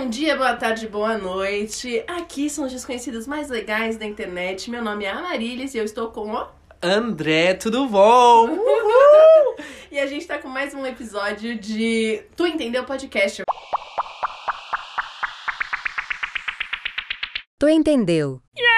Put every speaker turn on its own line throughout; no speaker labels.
Bom dia, boa tarde, boa noite. Aqui são os desconhecidos mais legais da internet. Meu nome é Amarilis e eu estou com o.
André, tudo bom?
E a gente tá com mais um episódio de Tu Entendeu Podcast.
Tu entendeu?
Eu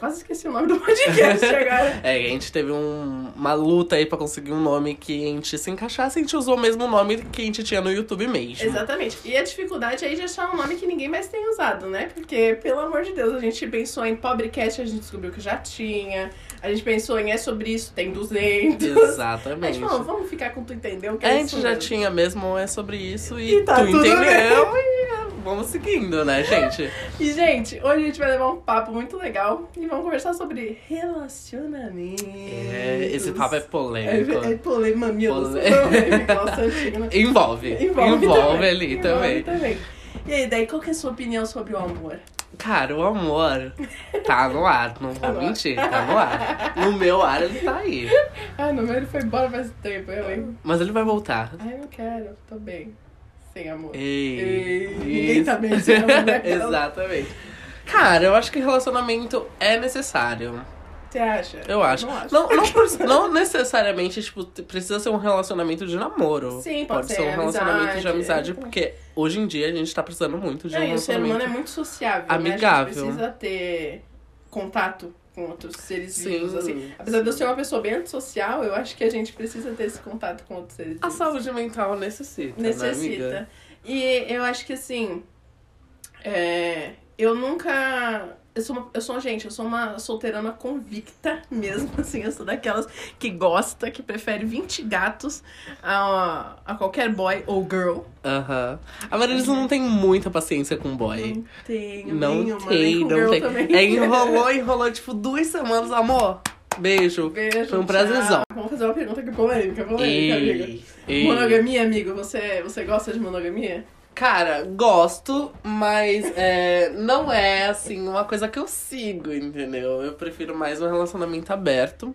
quase esqueci o nome do podcast agora.
É, a gente teve um- uma luta aí pra conseguir um nome que a gente se encaixasse. A gente usou o mesmo nome que a gente tinha no YouTube mesmo.
Exatamente. E a dificuldade aí de achar um nome que ninguém mais tem usado, né? Porque, pelo amor de Deus, a gente pensou em Pobrecast, a gente descobriu que já tinha. A gente pensou em É Sobre Isso, tem 200. A
Exatamente.
gente falou, vamos ficar com Tu Entendeu? Que
A
é
gente
isso
já
mesmo.
tinha mesmo é sobre isso e,
E tá
tu entendeu e vamos seguindo, né, gente?
E, gente, hoje a gente vai levar um papo muito legal e vamos conversar sobre relacionamento.
É, esse papo é
É,
polêmico.
é polêmica, mamilos.
Polê-
Polêmica, nossa, né?
Envolve.
Envolve, também.
ali
Envolve
também.
E aí, daí, qual que é a sua opinião sobre o amor?
Cara, o amor tá no ar, não vou
no ar.
mentir, tá no ar. No meu ar ele tá aí.
Ai, no meu ele foi embora faz tempo, eu, hein?
Mas ele vai voltar.
Ai, não quero, tô bem. Sem amor.
Ei.
Ei, ninguém tá bem sem amor, né?
Exatamente. Cara, eu acho que relacionamento é necessário.
Você acha?
Eu acho.
Não acho.
Não, não, não necessariamente, tipo, precisa ser um relacionamento de namoro.
Sim, pode ser
ser um relacionamento de
amizade,
amizade,
é.
porque hoje em dia a gente tá precisando muito de um
Não, e o ser humano é
relacionamento.
muito sociável, né? A
amigável.
gente precisa ter contato com outros seres
Sim,
vivos, assim. Apesar de eu ser uma pessoa bem antissocial, eu acho que a gente precisa ter esse contato com outros seres
A
vivos.
saúde mental necessita, né?
Necessita. E eu acho que assim. é, eu nunca. Eu sou, uma, eu sou, gente, eu sou uma solteirana convicta mesmo, assim, eu sou daquelas que gosta, que prefere 20 gatos a, a qualquer boy ou girl.
Aham. A Marisa não tem muita paciência com boy.
Não tenho
Não
nenhuma,
tem, não tem.
também.
É, enrolou, enrolou, tipo, duas semanas, amor. Beijo.
Beijo,
Foi um prazerzão.
Vamos fazer uma pergunta que polêmica, polêmica, amiga.
Ei, ei.
Monogamia, amigo, você, você gosta de monogamia?
Cara, gosto, mas é, não é assim uma coisa que eu sigo, entendeu? Eu prefiro mais um relacionamento aberto.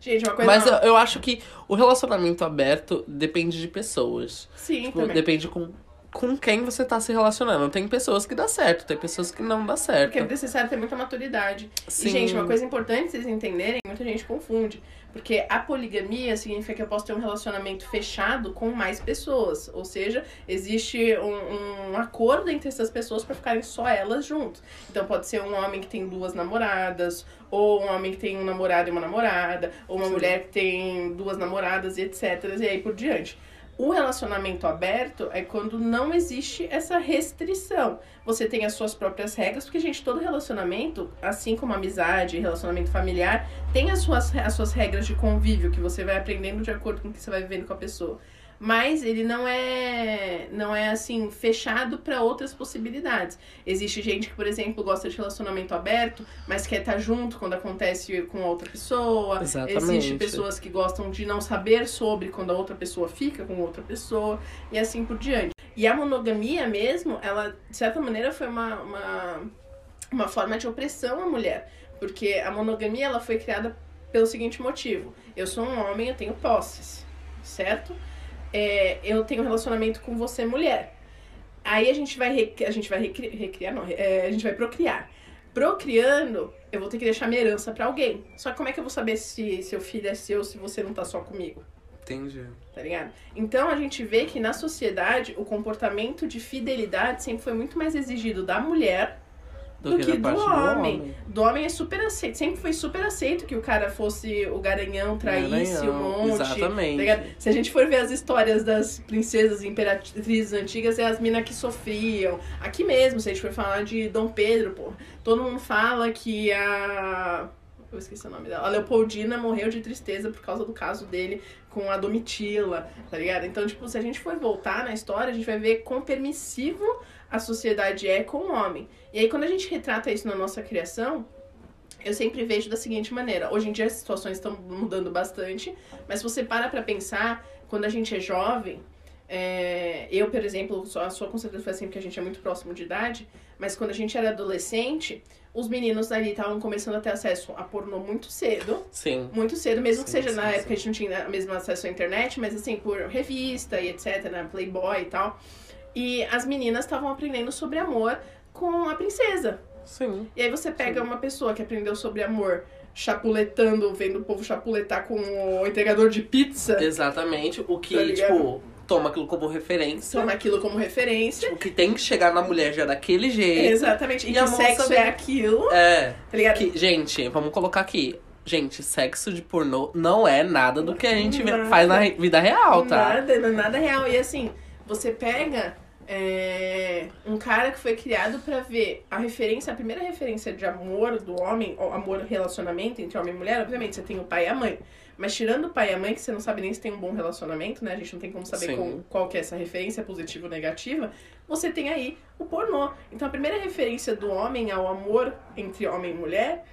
Gente, uma coisa.
Mas eu, eu acho que o relacionamento aberto depende de pessoas.
Sim,
Tipo,
também.
depende com, com quem você tá se relacionando. Tem pessoas que dá certo, tem pessoas que não dá certo.
Porque é necessário ter muita maturidade.
Sim.
E, gente, uma coisa importante vocês entenderem, muita gente confunde. Porque a poligamia significa que eu posso ter um relacionamento fechado com mais pessoas. Ou seja, existe um, um acordo entre essas pessoas para ficarem só elas juntas. Então pode ser um homem que tem duas namoradas, ou um homem que tem um namorado e uma namorada, ou uma
Sim.
mulher que tem duas namoradas e etc. E aí por diante. O relacionamento aberto é quando não existe essa restrição. Você tem as suas próprias regras, porque, gente, todo relacionamento, assim como amizade, relacionamento familiar, tem as suas, as suas regras de convívio que você vai aprendendo de acordo com o que você vai vivendo com a pessoa. Mas ele não é, não é assim, fechado para outras possibilidades. Existe gente que, por exemplo, gosta de relacionamento aberto, mas quer estar junto quando acontece com outra pessoa.
Exatamente.
Existe pessoas que gostam de não saber sobre quando a outra pessoa fica com outra pessoa e assim por diante. E a monogamia mesmo, ela, de certa maneira, foi uma, uma, uma forma de opressão à mulher. Porque a monogamia ela foi criada pelo seguinte motivo: eu sou um homem, eu tenho posses, certo? É, eu tenho um relacionamento com você, mulher. Aí a gente vai, a gente vai recri- recriar, não, é, a gente vai procriar. Procriando, eu vou ter que deixar minha herança pra alguém. Só que como é que eu vou saber se seu filho é seu se você não tá só comigo?
Entendi.
Tá ligado? Então a gente vê que na sociedade o comportamento de fidelidade sempre foi muito mais exigido da mulher do, que, do,
da parte
homem. Do homem é super aceito. Sempre foi super aceito que o cara fosse o garanhão, traísse um
Garanhão,
monte.
Exatamente.
tá? Se a gente for ver as histórias das princesas e imperatrizes antigas, é as minas que sofriam. Aqui mesmo, se a gente for falar de Dom Pedro, pô, todo mundo fala que a. Eu esqueci o nome dela. A Leopoldina morreu de tristeza por causa do caso dele com a Domitila, tá ligado? Então, tipo, se a gente for voltar na história, a gente vai ver quão permissivo a sociedade é com o homem. E aí, quando a gente retrata isso na nossa criação, eu sempre vejo da seguinte maneira. Hoje em dia as situações estão mudando bastante, mas se você para pra pensar, quando a gente é jovem, é, eu, por exemplo, a sua certeza foi assim porque a gente é muito próximo de idade, mas quando a gente era adolescente, os meninos ali estavam começando a ter acesso a pornô muito cedo.
Sim.
Muito cedo, mesmo que
Sim,
seja
sim,
na
sim.
época a gente não tinha mesmo acesso à internet, mas assim, por revista e etc, né? Playboy e tal. E as meninas estavam aprendendo sobre amor com a princesa.
Sim.
E aí você pega uma pessoa que aprendeu sobre amor chapuletando, vendo o povo chapuletar com o entregador de pizza,
Exatamente. O que,
Tá
tipo, toma aquilo como referência.
toma aquilo como referência.
O que tem que chegar na mulher já daquele jeito.
Exatamente. E,
E
que sexo
vem-
é aquilo,
É.
tá ligado?
Que, gente, vamos colocar aqui. Gente, sexo de pornô não é nada do que a gente
Nada.
faz na vida real, tá?
Nada, não é nada real. E assim, você pega é, um cara que foi criado pra ver a referência, a primeira referência de amor do homem, ou amor relacionamento entre homem e mulher, obviamente, você tem o pai e a mãe. Mas tirando o pai e a mãe, que você não sabe nem se tem um bom relacionamento, né? A gente não tem como saber com- qual que é essa referência, positiva ou negativa. Você tem aí o pornô. Então a primeira referência do homem ao amor entre homem e mulher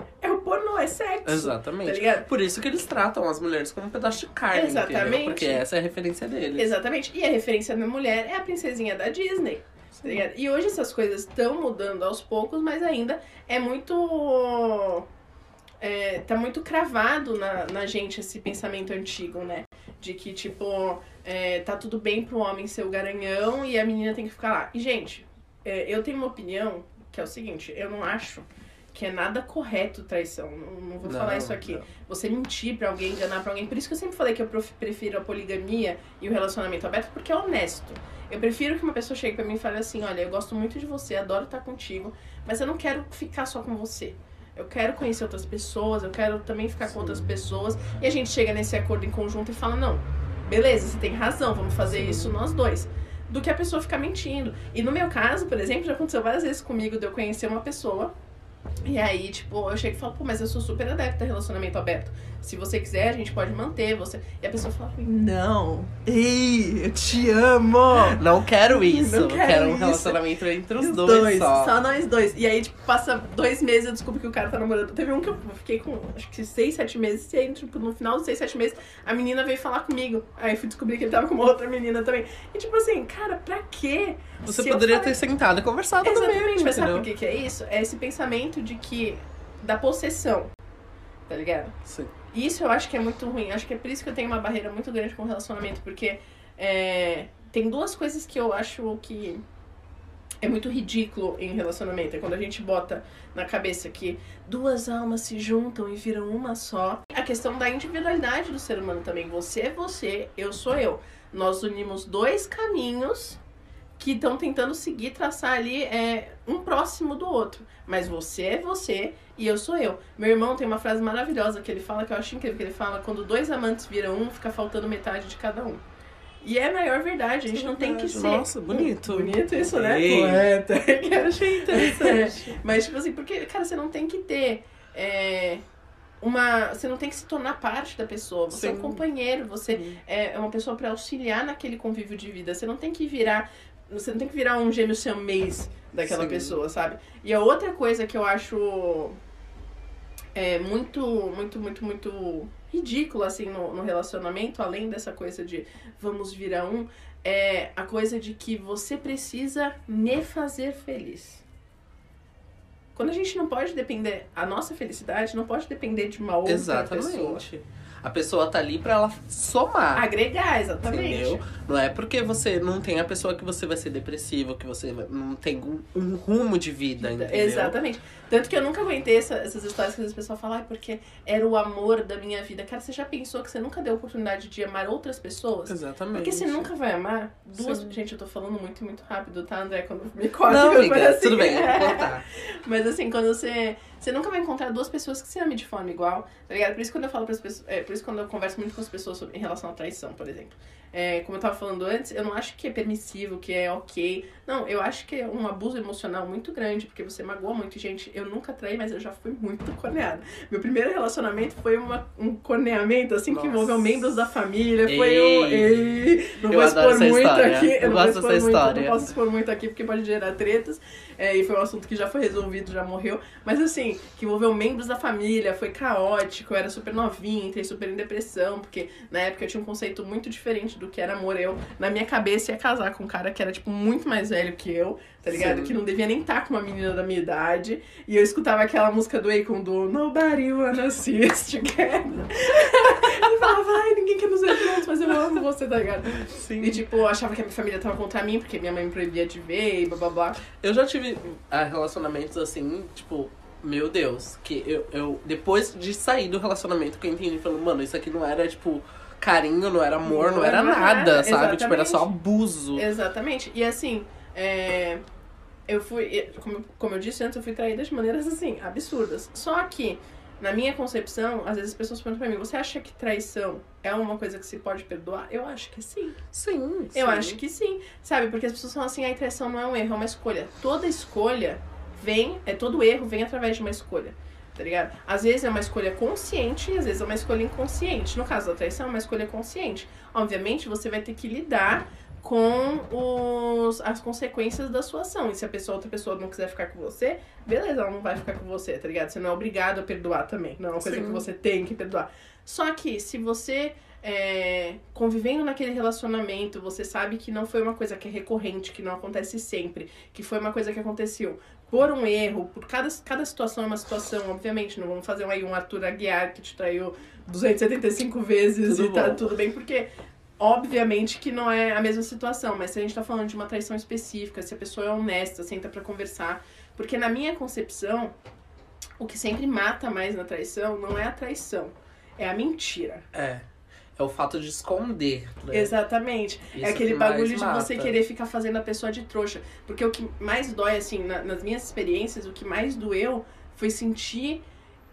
pornô, é sexo.
Exatamente.
Tá?
Por isso que eles tratam as mulheres como um pedaço de carne,
Exatamente.
entendeu? Porque essa é a referência deles.
Exatamente. E a referência da mulher é a princesinha da Disney. tá? E hoje essas coisas estão mudando aos poucos, mas ainda é muito. É, tá muito cravado na, na gente esse pensamento antigo, né? De que, tipo, é, tá tudo bem pro homem ser o garanhão e a menina tem que ficar lá. E, gente, é, eu tenho uma opinião que é o seguinte: eu não acho que é nada correto traição. Não, não vou falar
Não,
isso aqui.
não.
Você mentir pra alguém, enganar pra alguém. Por isso que eu sempre falei que eu prefiro a poligamia e o relacionamento aberto, porque é honesto. Eu prefiro que uma pessoa chegue pra mim e fale assim: olha, eu gosto muito de você, adoro estar contigo, mas eu não quero ficar só com você. Eu quero conhecer outras pessoas, eu quero também ficar com outras pessoas. E a gente chega nesse acordo em conjunto e fala: não, beleza, você tem razão, vamos fazer
Sim.
isso nós dois. Do que a pessoa ficar mentindo. E no meu caso, por exemplo, já aconteceu várias vezes comigo de eu conhecer uma pessoa. E aí, tipo, eu chego e falo, pô, mas eu sou super adepta a relacionamento aberto. Se você quiser, a gente pode manter você. E a pessoa fala não. Ei, eu te amo.
Não quero isso.
Não
eu
quero
quero um
isso.
relacionamento entre os,
Os
dois, só.
nós dois. E aí, tipo, passa dois meses eu descubro que o cara tá namorando. Teve um que eu fiquei com, acho que seis, sete meses. E aí, tipo, no final dos seis, sete meses, a menina veio falar comigo. Aí eu fui descobrir que ele tava com uma outra menina também. E tipo assim, cara, pra quê?
Você
Se
poderia
falei-
ter sentado e conversado
Exatamente,
comigo,
mas sabe por que, que é isso? É esse pensamento de que. da possessão. Tá ligado?
Sim.
Isso eu acho que é muito ruim. Acho que é por isso que eu tenho uma barreira muito grande com o relacionamento, porque é, tem duas coisas que eu acho que é muito ridículo em relacionamento. É quando a gente bota na cabeça que duas almas se juntam e viram uma só. A questão da individualidade do ser humano também. Você é você, eu sou eu. Nós unimos dois caminhos que estão tentando seguir, traçar ali é, um próximo do outro. Mas você é você e eu sou eu. Meu irmão tem uma frase maravilhosa que ele fala, que eu acho incrível, que ele fala, quando dois amantes viram um, fica faltando metade de cada um. E é a maior verdade, a gente não tem que ser.
Nossa, bonito.
Bonito isso, né?
Ei.
Poeta. Eu achei interessante. Mas, tipo assim, porque, cara, você não tem que ter. é, uma. Você não tem que se tornar parte da pessoa. Você é um
Sim.
companheiro, você é é uma pessoa pra auxiliar naquele convívio de vida. Você não tem que virar. Você não tem que virar um gêmeo siamês daquela
Sim.
pessoa, sabe? E a outra coisa que eu acho é muito, muito, muito, muito ridícula, assim, no, no relacionamento, além dessa coisa de vamos virar um, é a coisa de que você precisa me fazer feliz. Quando a gente não pode depender, a nossa felicidade não pode depender de uma outra pessoa.
Exatamente. A pessoa tá ali pra ela somar.
Agregar, exatamente.
Entendeu? Não é porque você não tem a pessoa que você vai ser depressivo, que você não tem um, um rumo de vida, entendeu?
Exatamente. Tanto que eu nunca aguentei essa- essas histórias que as pessoas falam, ai, porque era o amor da minha vida. Cara, você já pensou que você nunca deu oportunidade de amar outras pessoas?
Exatamente.
Porque você nunca vai amar duas.
Sim.
Gente, eu tô falando muito, muito rápido, tá, André? Quando me corta,
Não, amiga,
assim.
tudo bem, vou.
Mas assim, quando você. Você nunca vai encontrar duas pessoas que se amem de forma igual, tá ligado? Por isso quando eu falo pras pessoas. É, por isso quando eu converso muito com as pessoas sobre, em relação à traição, por exemplo. É, como eu tava falando antes, eu não acho que é permissivo, que é ok. Não, eu acho que é um abuso emocional muito grande, porque você magoa muito. Gente, eu nunca traí, mas eu já fui muito corneada. Meu primeiro relacionamento foi uma, um corneamento, assim, que
Nossa.
envolveu membros da família. Foi o.
Ei.
Ei, não
Eu
vou expor muito
história.
aqui.
Eu
Eu não vou expor muito,
história.
não posso expor muito aqui porque pode gerar tretas. É, e foi um assunto que já foi resolvido, já morreu. Mas assim, que envolveu membros da família, foi caótico, eu era super novinha, entrei super em depressão, porque na época eu tinha um conceito muito diferente do que era amor. Eu, na minha cabeça, ia casar com um cara que era, tipo, muito mais velho que eu, tá ligado?
Sim.
Que não devia nem estar com uma menina da minha idade. E eu escutava aquela música do Akon do Nobody Wanna Us Together. e falava, ai, ninguém quer nos ver juntos, mas eu amo você, tá ligado?
Sim.
E, tipo, eu achava que a minha família tava contra mim, porque minha mãe me proibia de ver e blá blá blá.
Eu já tive ah, relacionamentos assim, tipo, meu Deus, que eu, eu depois de sair do relacionamento que eu entendi, falando, mano, isso aqui não era, tipo, carinho, não era amor, não,
Não
era nada,
nada,
sabe? Tipo, era só abuso.
Exatamente. E assim, é, eu fui, como, como eu disse antes, eu fui traída de maneiras assim, absurdas. Só que, na minha concepção, às vezes as pessoas perguntam pra mim, você acha que traição é uma coisa que se pode perdoar? Eu acho que sim.
Sim,
Eu
sim.
acho que sim. Sabe? Porque as pessoas falam assim, a traição não é um erro, é uma escolha. Toda escolha vem, é todo erro vem através de uma escolha. Tá ligado? Às vezes é uma escolha consciente e às vezes é uma escolha inconsciente. No caso da traição, é uma escolha consciente. Obviamente, você vai ter que lidar com os, as consequências da sua ação. E se a pessoa, outra pessoa não quiser ficar com você, beleza, ela não vai ficar com você, tá ligado? Você não é obrigado a perdoar também. Não é uma coisa
Sim.
que você tem que perdoar. Só que se você é, convivendo naquele relacionamento, você sabe que não foi uma coisa que é recorrente, que não acontece sempre, que foi uma coisa que aconteceu por um erro, por cada, cada situação é uma situação, obviamente, não vamos fazer aí um Arthur Aguiar que te traiu 275 vezes
Tudo
e tá
bom.
tudo bem, porque obviamente que não é a mesma situação, mas se a gente tá falando de uma traição específica, se a pessoa é honesta, senta pra conversar, porque na minha concepção, o que sempre mata mais na traição não é a traição, é a mentira.
É. É o fato de esconder. Né?
Exatamente.
Isso
é aquele bagulho de você querer ficar fazendo a pessoa de trouxa. Porque o que mais dói, assim, na- nas minhas experiências, o que mais doeu foi sentir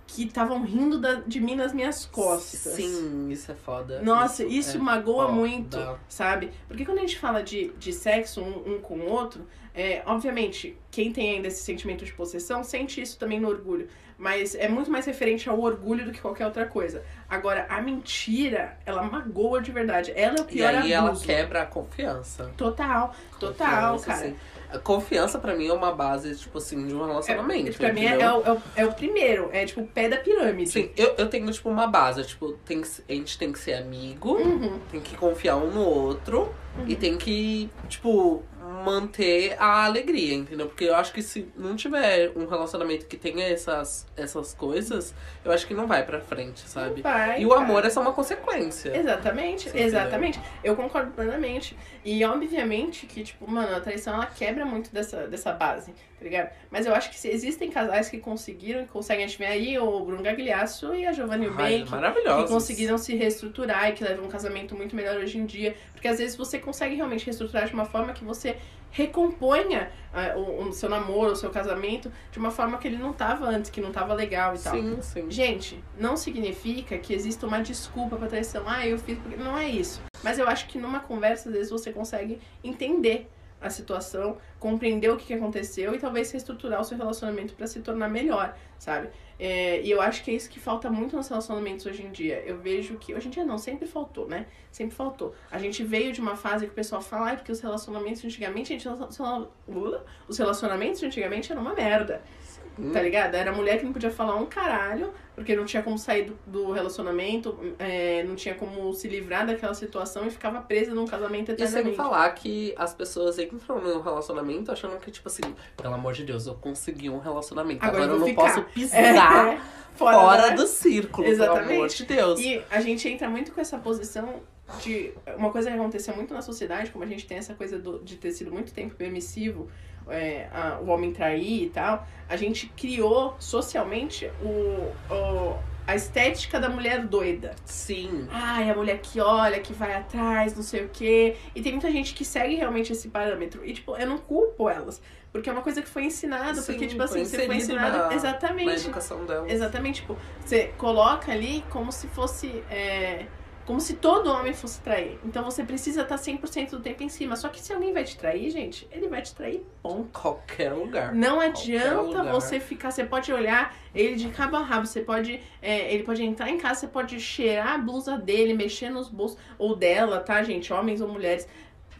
que estavam rindo da- de mim nas minhas costas.
Sim, isso é foda.
Nossa, isso,
é
magoa
foda.
muito, sabe? Porque quando a gente fala de, de sexo um, um com o outro, é, obviamente, quem tem ainda esse sentimento de possessão sente isso também no orgulho. Mas é muito mais referente ao orgulho do que qualquer outra coisa. Agora, a mentira, ela magoa de verdade. Ela é o
E
pior
aí ela
abuso.
quebra a confiança.
Total, total,
Confiança,
cara.
assim. A confiança pra mim é uma base, tipo assim, de um relacionamento.
É, pra mim é, é o, é, o, é o primeiro, é tipo o pé da pirâmide.
Sim, eu, eu tenho, tipo, uma base. Tipo, tem que, a gente tem que ser amigo,
Uhum.
tem que confiar um no outro e tem que, tipo, manter a alegria, entendeu? Porque eu acho que se não tiver um relacionamento que tenha essas, essas coisas, eu acho que não vai pra frente, sabe?
Vai,
E o
cara.
amor é só uma consequência.
Exatamente, exatamente. Eu concordo plenamente. E obviamente que, tipo, mano, a traição ela quebra muito dessa, dessa base, tá ligado? Mas eu acho que se existem casais que conseguiram, que conseguem, a gente vê aí o Bruno Gagliasso e a Giovanni
maravilhosos.
que conseguiram se reestruturar e que levam um casamento muito melhor hoje em dia. Porque às vezes você consegue realmente reestruturar de uma forma que você recomponha ah, o, o seu namoro, o seu casamento, de uma forma que ele não tava antes, que não tava legal e tal.
Sim, sim.
Gente, não significa que exista uma desculpa pra traição. Ah, eu fiz porque. Não é isso. Mas eu acho que numa conversa, às vezes, você consegue entender a situação, compreender o que que aconteceu e talvez reestruturar o seu relacionamento pra se tornar melhor, sabe? É, e eu acho que é isso que falta muito nos relacionamentos hoje em dia. Eu vejo que. Hoje em dia não, sempre faltou, né? Sempre faltou. A gente veio de uma fase que o pessoal fala, ai, porque os relacionamentos antigamente, gente, os relacionamentos antigamente eram uma merda. Tá ligado? Era mulher que não podia falar um caralho, porque não tinha como sair do, do relacionamento, é, não tinha como se livrar daquela situação e ficava presa num casamento
E sem
eternamente.
falar que as pessoas entram num relacionamento achando que, tipo assim, pelo amor de Deus, eu consegui um relacionamento.
Agora
Agora,
eu
não
ficar.
posso pisar
É,
fora,
da-
do círculo, pelo
Exatamente.
amor de Deus.
E a gente entra muito com essa posição de. Uma coisa que aconteceu muito na sociedade, como a gente tem essa coisa do- de ter sido muito tempo permissivo, é, a- o homem trair e tal, a gente criou socialmente o, o- a estética da mulher doida.
Sim.
Ai, a mulher que olha, que vai atrás, não sei o quê. E tem muita gente que segue realmente esse parâmetro. E, tipo, eu não culpo elas. Porque é uma coisa que foi ensinada.
Sim,
porque, tipo assim, você foi ensinado.
na- Na
Exatamente.
educação dela.
Exatamente, tipo, você coloca ali como se fosse. é, como se todo homem fosse trair. Então você precisa estar 100% do tempo em cima. Só que se alguém vai te trair, gente, ele vai te trair, ponto.
Qualquer lugar.
Não adianta
lugar.
você ficar. Você pode olhar ele de cabo a rabo. Você pode. é, ele pode entrar em casa, você pode cheirar a blusa dele, mexer nos bolsos. Ou dela, tá, gente? Homens ou mulheres.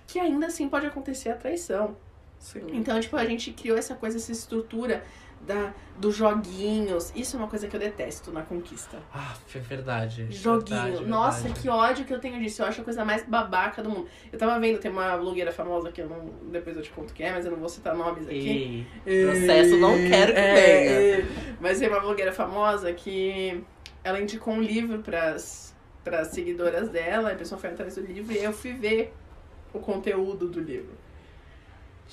Que ainda assim pode acontecer a traição.
Sim.
Então, tipo, a gente criou essa coisa, essa estrutura da, dos joguinhos. Isso é uma coisa que eu detesto na conquista.
Ah, é verdade.
Joguinho.
verdade,
Nossa,
verdade.
que ódio que eu tenho disso. Eu acho a coisa mais babaca do mundo. Eu tava vendo, tem uma blogueira famosa que eu não. Depois eu te conto quem é, mas eu não vou citar nomes aqui.
Ei, processo não quero que
É,
venha.
é. Mas tem uma blogueira famosa que ela indicou um livro pras, pras seguidoras dela, a pessoa foi atrás do livro e eu fui ver o conteúdo do livro.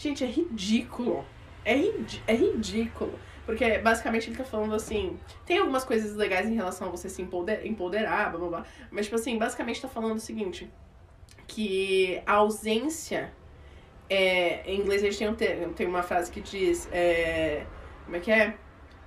Gente, é ridículo. É, rid- é ridículo. Porque basicamente ele tá falando assim. Tem algumas coisas legais em relação a você se empoder- empoderar, blá blá blá. Mas, tipo assim, basicamente tá falando o seguinte: que a ausência. É, em inglês a gente tem, um te- tem uma frase que diz. É, como é que é?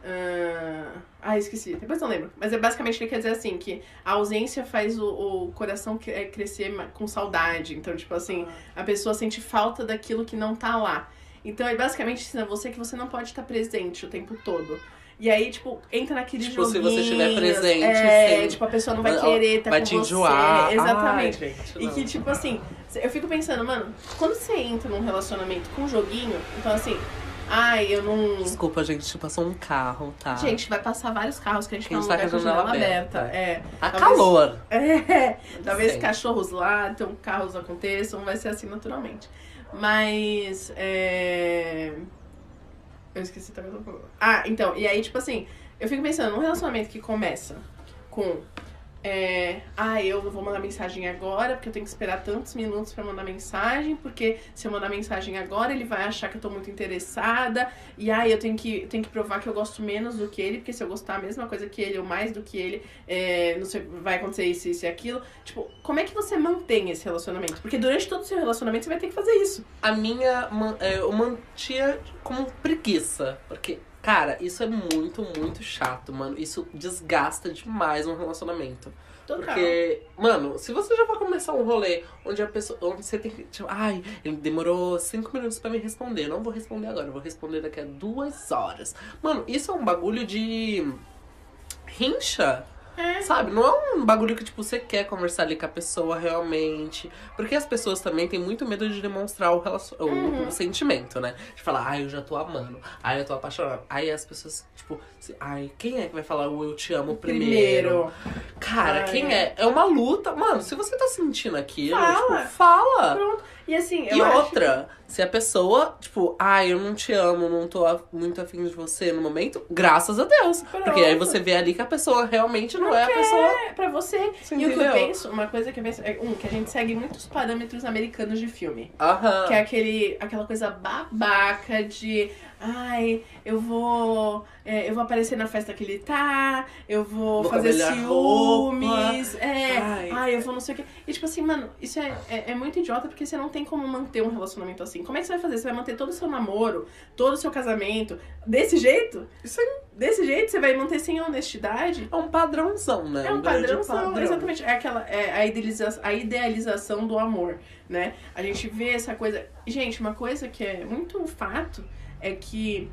Ah, ah, esqueci. Depois não lembro. Mas é basicamente ele quer dizer assim, que a ausência faz o, o coração é, crescer com saudade. Então, tipo assim, a pessoa sente falta daquilo que não tá lá. Então, ele basicamente ensina você que você não pode estar presente o tempo todo. E aí, tipo, entra naquele
Tipo, se
joguinhos.
você estiver presente,
é,
sim.
tipo, a pessoa não vai querer estar
Vai
com
te
você.
enjoar.
Exatamente.
Ai, gente,
E que, tipo assim, eu fico pensando, mano, quando você entra num relacionamento com um joguinho, então assim, ai, eu não.
Desculpa, gente, passou um carro, tá?
Gente, vai passar vários carros que a gente
Quem
tá lugar com
a
janela
janela
aberta.
aberta.
É.
Tá
talvez-
calor.
É. Talvez
Sim.
cachorros lá, então carros aconteçam, vai ser assim naturalmente. Mas. É... Eu esqueci também. Ah, então, e aí, tipo assim, eu fico pensando, num relacionamento que começa com. É, ah, eu não vou mandar mensagem agora, porque eu tenho que esperar tantos minutos pra mandar mensagem, porque se eu mandar mensagem agora, ele vai achar que eu tô muito interessada, e aí eu tenho que, tenho que provar que eu gosto menos do que ele, porque se eu gostar a mesma coisa que ele ou mais do que ele, é, não sei, vai acontecer isso, isso e aquilo. Tipo, como é que você mantém esse relacionamento? Porque durante todo o seu relacionamento você vai ter que fazer isso.
A minha, é, eu mantinha como preguiça. Porque, cara, isso é muito, muito chato, mano. Isso desgasta demais um relacionamento.
Total.
Porque, mano, se você já vai começar um rolê onde a pessoa. Onde você tem que. Tipo, ai, ele demorou cinco minutos pra me responder. Eu não vou responder agora, eu vou responder daqui a duas horas. Mano, isso é um bagulho de. rincha.
É.
Sabe? Não é um bagulho que, tipo, você quer conversar ali com a pessoa realmente. Porque as pessoas também têm muito medo de demonstrar o, relacion...
Uhum.
o sentimento, né? De falar, ai, eu já tô amando. Ai, eu tô apaixonado. Aí as pessoas, tipo, ai, quem é que vai falar o eu te amo primeiro? Cara,
Ai,
quem
é.
é? É uma luta. Mano, se você tá sentindo aquilo,
Fala.
tipo, fala.
Pronto. E assim, eu
E
acho
outra, se a pessoa, tipo, ai, eu não te amo, não tô muito afim de você no momento, graças a Deus.
Pronto.
Porque aí você vê ali que a pessoa realmente não, é a pessoa.
Pra você.
Você
e o que eu penso, uma coisa que eu penso, é um, que a gente segue muitos parâmetros americanos de filme.
Aham.
Que é aquele, aquela coisa babaca de ai, eu vou. é, eu vou aparecer na festa que ele tá, eu vou,
Vou
fazer ciúmes, é,
Ai.
ai. eu vou não sei o quê. E tipo assim, mano, isso é, é, é muito idiota porque você não tem como manter um relacionamento assim. Como é que você vai fazer? Você vai manter todo o seu namoro, todo o seu casamento, desse jeito?
Isso aí
Desse jeito você vai manter sem honestidade?
é um padrãozão, né?
É um
grande
padrãozão,
padrão.
exatamente. É aquela é a, idealiza a idealização do amor, né? A gente vê essa coisa. Gente, uma coisa que é muito fato é que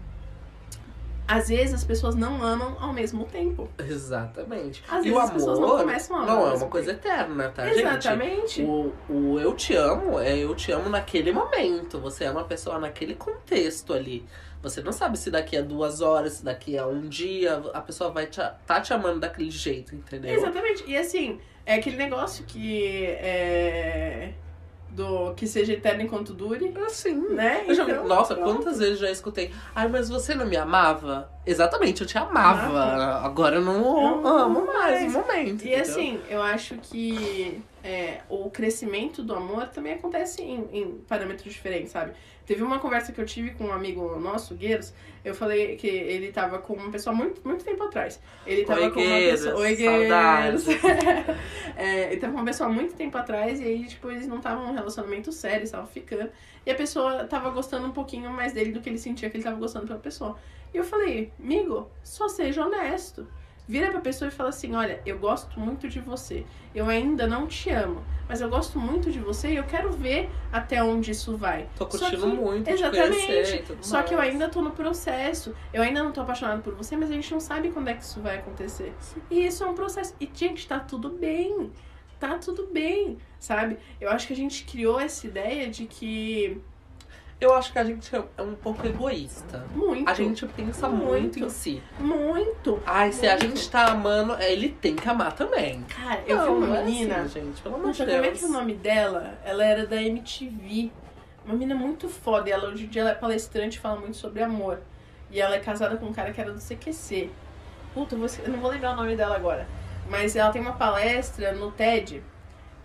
às vezes as pessoas não amam ao mesmo tempo.
Exatamente.
Às
e
vezes
o
as pessoas não
amor
começam a amar
não é uma coisa eterna, tá, gente?
Exatamente.
O, o eu te amo é eu te amo naquele momento. Você é uma pessoa naquele contexto ali. Você não sabe se daqui a duas horas, se daqui a um dia, a pessoa vai te, tá te amando daquele jeito, entendeu?
Exatamente. E assim, é aquele negócio que é. Do que seja eterno enquanto dure,
Assim.
né?
Já
Então,
nossa,
pronto.
quantas vezes já escutei. Ai, mas você não me amava? Exatamente, eu te amava.
Amava.
Agora eu não
Eu não
amo mais no momento.
E assim, eu acho que é, o crescimento do amor também acontece em, em parâmetros diferentes, sabe? Teve uma conversa que eu tive com um amigo nosso, Gueiros, eu falei que ele tava com uma pessoa muito, muito tempo atrás. Ele tava
Oi,
com uma
Gueiros,
pessoa. Oi. Gueiros! É, ele tava com uma pessoa muito tempo atrás e aí, tipo, eles não estavam num relacionamento sério, estavam ficando. E a pessoa tava gostando um pouquinho mais dele do que ele sentia que ele tava gostando pela pessoa. E eu falei, amigo, só seja honesto. Vira pra pessoa e fala assim: Olha, eu gosto muito de você. Eu ainda não te amo, mas eu gosto muito de você e eu quero ver até onde isso vai.
Tô curtindo
que-
muito. te
Exatamente. Só que eu
mais.
ainda tô no processo. Eu ainda não tô apaixonado por você, mas a gente não sabe quando é que isso vai acontecer. E isso é um processo. E, gente, tá tudo bem. Tá tudo bem, sabe? Eu acho que a gente criou essa ideia de que.
Eu acho que a gente é um pouco egoísta.
Muito.
A gente pensa muito,
Muito.
em si.
Muito.
Ai, se a
Muito.
gente tá amando, ele tem que amar também.
Cara, eu vi uma
é
menina.
assim, gente, pelo amor de
como é
Deus.
que é o nome dela? Ela era da MTV. Uma menina muito foda. E ela hoje em dia ela é palestrante e fala muito sobre amor. E ela é casada com um cara que era do CQC. Puta, eu não vou lembrar o nome dela agora. Mas ela tem uma palestra no TED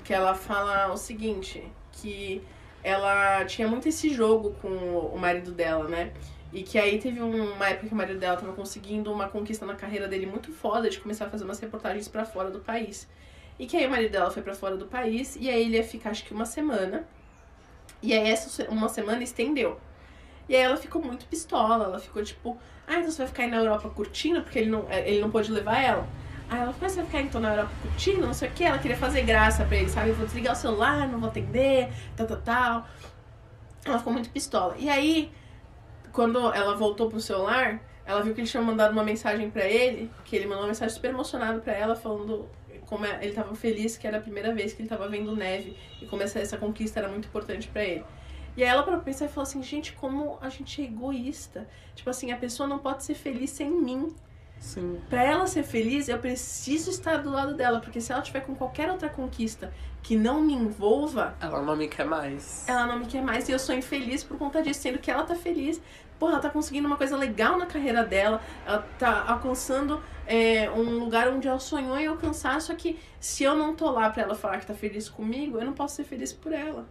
que ela fala o seguinte, que ela tinha muito esse jogo com o marido dela, né? E que aí teve um- uma época que o marido dela tava conseguindo uma conquista na carreira dele muito foda de começar a fazer umas reportagens pra fora do país. E que aí o marido dela foi pra fora do país e aí ele ia ficar acho que uma semana. E aí essa uma semana estendeu. E aí ela ficou muito pistola, ela ficou tipo, ah, então você vai ficar aí na Europa curtindo, porque ele não, ele não pôde levar ela. Aí ela você vai ficar então na Europa curtindo, não sei o que, ela queria fazer graça pra ele, sabe? Eu vou desligar o celular, não vou atender, tal, tal, tal. Ela ficou muito pistola. E aí, quando ela voltou pro celular, ela viu que ele tinha mandado uma mensagem pra ele, que ele mandou uma mensagem super emocionado pra ela, falando como é- ele tava feliz que era a primeira vez que ele tava vendo neve e como essa, essa conquista era muito importante pra ele. E aí ela parou pra pensar e falou assim, gente, como a gente é egoísta. Tipo assim, a pessoa não pode ser feliz sem mim.
Sim.
Pra ela ser feliz, eu preciso estar do lado dela, porque se ela tiver com qualquer outra conquista que não me envolva,
Ela não me quer mais.
ela não me quer mais e eu sou infeliz por conta disso, sendo que ela tá feliz. Porra, ela tá conseguindo uma coisa legal na carreira dela, ela tá alcançando é, um lugar onde ela sonhou em alcançar, só que se eu não tô lá pra ela falar que tá feliz comigo, eu não posso ser feliz por ela.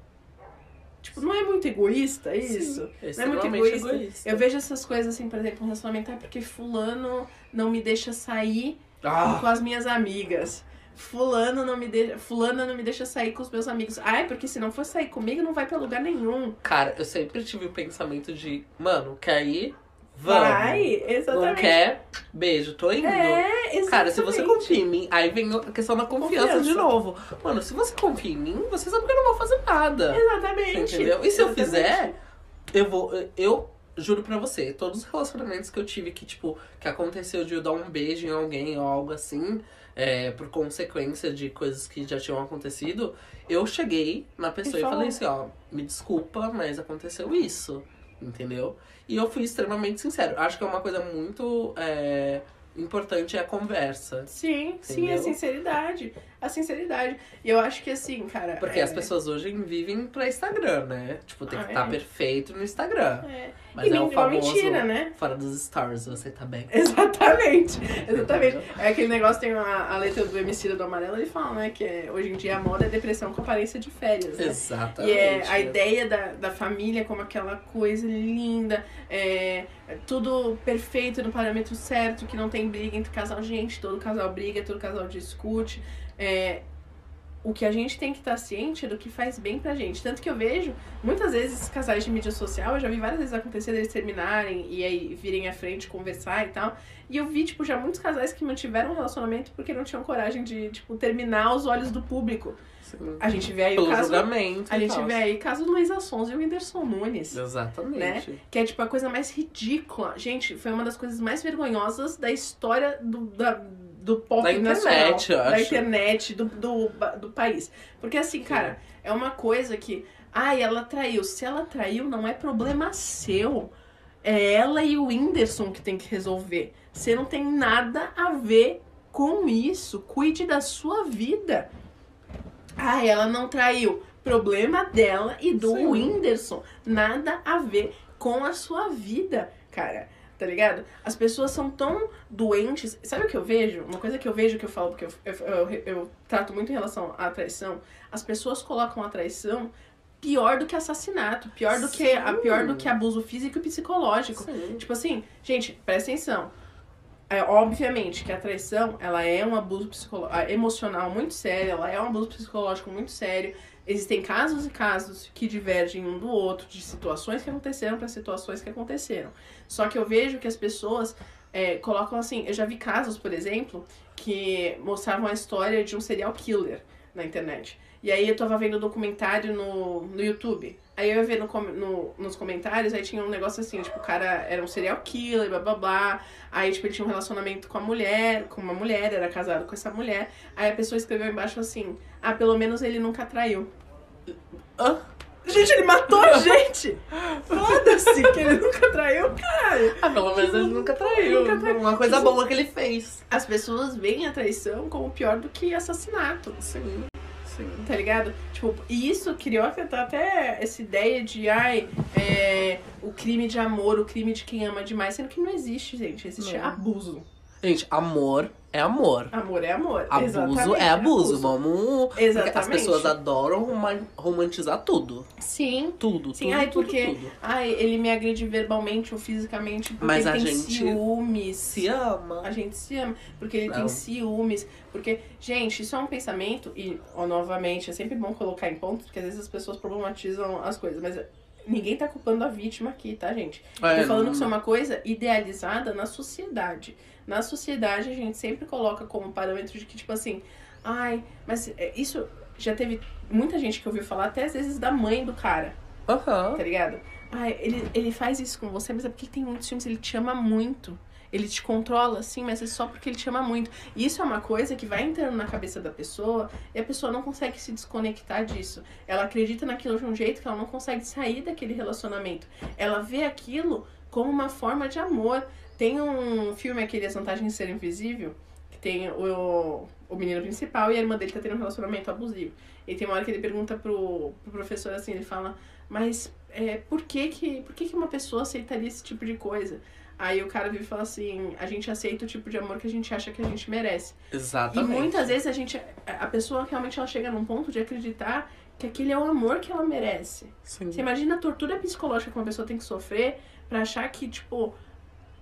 Tipo, não é muito egoísta isso?
Sim,
Não é muito
extremamente
egoísta. Eu vejo essas coisas assim, por exemplo, um relacionamento é porque fulano não me deixa sair
Ah,
com as minhas amigas. Fulano não me deixa, fulana não me deixa sair com os meus amigos. Ai, porque se não for sair comigo, não vai pra lugar nenhum.
cara, eu sempre tive o pensamento de, mano, quer ir? Vamos.
Vai,
Não
exatamente.
quer? Beijo, tô indo.
É, exatamente.
Cara, se você confia em mim, aí vem a questão da confiança,
Confiança.
de novo. Mano, se você confia em mim, você sabe que eu não vou fazer nada.
Exatamente.
Entendeu? E se eu
Exatamente.
fizer, eu vou. Eu juro pra você, todos os relacionamentos que eu tive que, tipo, que aconteceu de eu dar um beijo em alguém ou algo assim, é, por consequência de coisas que já tinham acontecido, eu cheguei na pessoa
E
e, falei assim, ó, me desculpa, mas aconteceu isso. Entendeu? E eu fui extremamente sincero. Acho que é uma coisa muito é, importante é a conversa.
Sim, sim, a
Entendeu?
sinceridade. A sinceridade. E eu acho que assim, cara.
Porque
é,
as pessoas hoje vivem pra Instagram, né? Tipo, tem que
Ah,
estar
é.
perfeito no Instagram.
É.
Mas
e
é o
mentira, uma
famoso
mentira, né?
fora dos stars, você tá bem.
Exatamente, exatamente. É aquele negócio, tem a, a letra do Emicida do Amarelo, ele fala, né, que é, hoje em dia a moda é depressão com aparência de férias, né?
Exatamente.
E é a ideia da, da família como aquela coisa linda, é, é tudo perfeito no parâmetro certo, que não tem briga entre casal. Gente, todo casal briga, todo casal discute. É, o que a gente tem que estar ciente é do que faz bem pra gente. Tanto que eu vejo, muitas vezes, casais de mídia social, eu já vi várias vezes acontecer eles terminarem e aí virem à frente conversar e tal. E eu vi, tipo, já muitos casais que mantiveram um relacionamento porque não tinham coragem de, tipo, terminar aos olhos do público.
Sim.
A gente vê aí
Pelo
o caso. A gente
tal.
vê aí o caso do Luiz Assonso e o Whindersson Nunes.
Exatamente.
Que é tipo a coisa mais ridícula. Gente, foi uma das coisas mais vergonhosas da história do, da, do pop
Da internet,
nacional. Da internet, do, do, do país. Porque assim, cara, é uma coisa que. Ai, ela traiu. Se ela traiu, não é problema seu. É ela e o Whindersson que tem que resolver. Você não tem nada a ver com isso. Cuide da sua vida. Ai, ela não traiu. Problema dela e do
Sim.
Whindersson. Nada a ver com a sua vida, cara. Tá ligado? As pessoas são tão doentes. Sabe o que eu vejo? Uma coisa que eu vejo que eu falo, porque eu, eu, eu, eu trato muito em relação à traição. As pessoas colocam a traição pior do que assassinato, pior do que, a,
Sim.
pior do que abuso físico e psicológico.
Sim.
Tipo assim, gente, presta atenção. É, obviamente que a traição, ela é um abuso psicolo- ah, emocional muito sério, ela é um abuso psicológico muito sério. Existem casos e casos que divergem um do outro, de situações que aconteceram para situações que aconteceram. Só que eu vejo que as pessoas é, colocam assim. Eu já vi casos, por exemplo, que mostravam a história de um serial killer na internet. E aí eu tava vendo um documentário no, no YouTube. Aí eu ia ver no, no- nos comentários, aí tinha um negócio assim, tipo, o cara era um serial killer, blá blá blá. Aí, tipo, ele tinha um relacionamento com a mulher, com uma mulher, era casado com essa mulher. Aí a pessoa escreveu embaixo assim, ah, pelo menos ele nunca traiu.
Hã?
Gente, ele matou a gente! Foda-se que ele nunca traiu, cara!
Ah, pelo menos ele nunca traiu.
Nunca traiu.
Uma coisa boa que ele fez.
As pessoas veem a traição como pior do que assassinato.
Sim, sim.
Tá ligado? Tipo, e isso criou até essa ideia de, ai, é, o crime de amor, o crime de quem ama demais, sendo que não existe, gente. Existe
Não.
abuso.
Gente, amor é amor.
Amor é amor.
Abuso
Exatamente,
é abuso. Vamos. porque As
Exatamente.
pessoas adoram roma- romantizar tudo.
Sim.
Tudo,
Sim,
tudo,
ai,
tudo,
porque-
tudo.
Ai, ele me agride verbalmente ou fisicamente porque
Mas
ele
a
tem
gente
ciúmes.
Se ama.
A gente se ama, porque ele tem
Não.
ciúmes. Porque, gente, isso é um pensamento, e, ó, novamente, é sempre bom colocar em pontos, porque às vezes as pessoas problematizam as coisas, mas ninguém tá culpando a vítima aqui, tá, gente?
É,
Tô falando
não-
que isso é uma coisa idealizada na sociedade. Na sociedade, a gente sempre coloca como parâmetro de que, tipo assim, ai, mas é, isso já teve muita gente que ouviu falar, até às vezes da mãe do cara,
Aham.
tá ligado? Ai, ele, ele faz isso com você, mas é porque ele tem muitos filmes, ele te ama muito. Ele te controla, assim, mas é só porque ele te ama muito. E isso é uma coisa que vai entrando na cabeça da pessoa e a pessoa não consegue se desconectar disso. Ela acredita naquilo de um jeito que ela não consegue sair daquele relacionamento. Ela vê aquilo como uma forma de amor. Tem um filme, aquele As Vantagens de Ser Invisível, que tem o, o menino principal e a irmã dele tá tendo um relacionamento abusivo. E tem uma hora que ele pergunta pro, pro professor assim, ele fala, mas é, por, que, que, por que, que uma pessoa aceitaria esse tipo de coisa? Aí o cara vive e fala assim, a gente aceita o tipo de amor que a gente acha que a gente merece.
Exatamente.
E muitas vezes a gente. A pessoa realmente ela chega num ponto de acreditar que aquele é o amor que ela merece.
Sim.
Você imagina a tortura psicológica que uma pessoa tem que sofrer pra achar que, tipo,